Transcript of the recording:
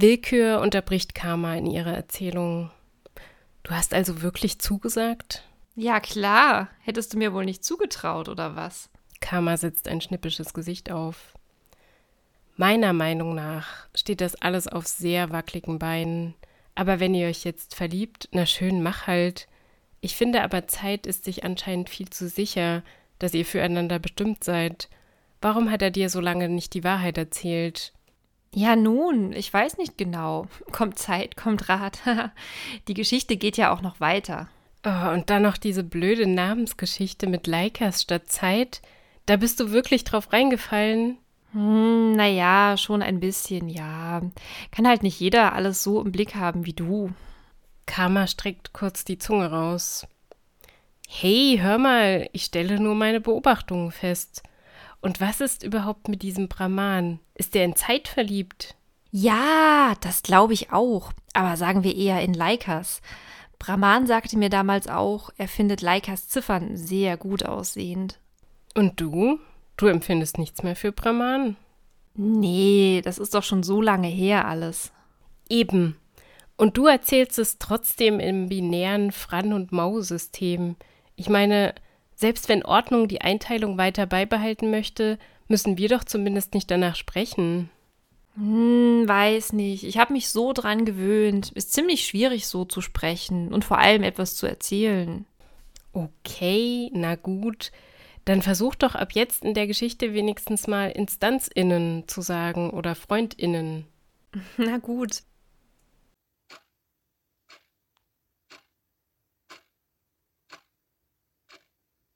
Willkür unterbricht Karma in ihrer Erzählung. Du hast also wirklich zugesagt? Ja, klar. Hättest du mir wohl nicht zugetraut, oder was? Karma setzt ein schnippisches Gesicht auf. Meiner Meinung nach steht das alles auf sehr wackeligen Beinen. Aber wenn ihr euch jetzt verliebt, na schön, mach halt. Ich finde aber, Zeit ist sich anscheinend viel zu sicher, dass ihr füreinander bestimmt seid. Warum hat er dir so lange nicht die Wahrheit erzählt? Ja, nun, ich weiß nicht genau. Kommt Zeit, kommt Rat. die Geschichte geht ja auch noch weiter. Oh, und dann noch diese blöde Namensgeschichte mit Leikas statt Zeit. Da bist du wirklich drauf reingefallen? Hm, naja, schon ein bisschen, ja. Kann halt nicht jeder alles so im Blick haben wie du. Karma streckt kurz die Zunge raus. Hey, hör mal, ich stelle nur meine Beobachtungen fest. Und was ist überhaupt mit diesem Brahman? Ist der in Zeit verliebt? Ja, das glaube ich auch. Aber sagen wir eher in Leikas. Brahman sagte mir damals auch, er findet Leikas Ziffern sehr gut aussehend. Und du? Du empfindest nichts mehr für Brahman? Nee, das ist doch schon so lange her alles. Eben. Und du erzählst es trotzdem im binären Fran- und Mau-System. Ich meine, selbst wenn Ordnung die Einteilung weiter beibehalten möchte, müssen wir doch zumindest nicht danach sprechen. Hm, weiß nicht. Ich habe mich so dran gewöhnt. Ist ziemlich schwierig, so zu sprechen und vor allem etwas zu erzählen. Okay, na gut. Dann versuch doch ab jetzt in der Geschichte wenigstens mal InstanzInnen zu sagen oder FreundInnen. Na gut.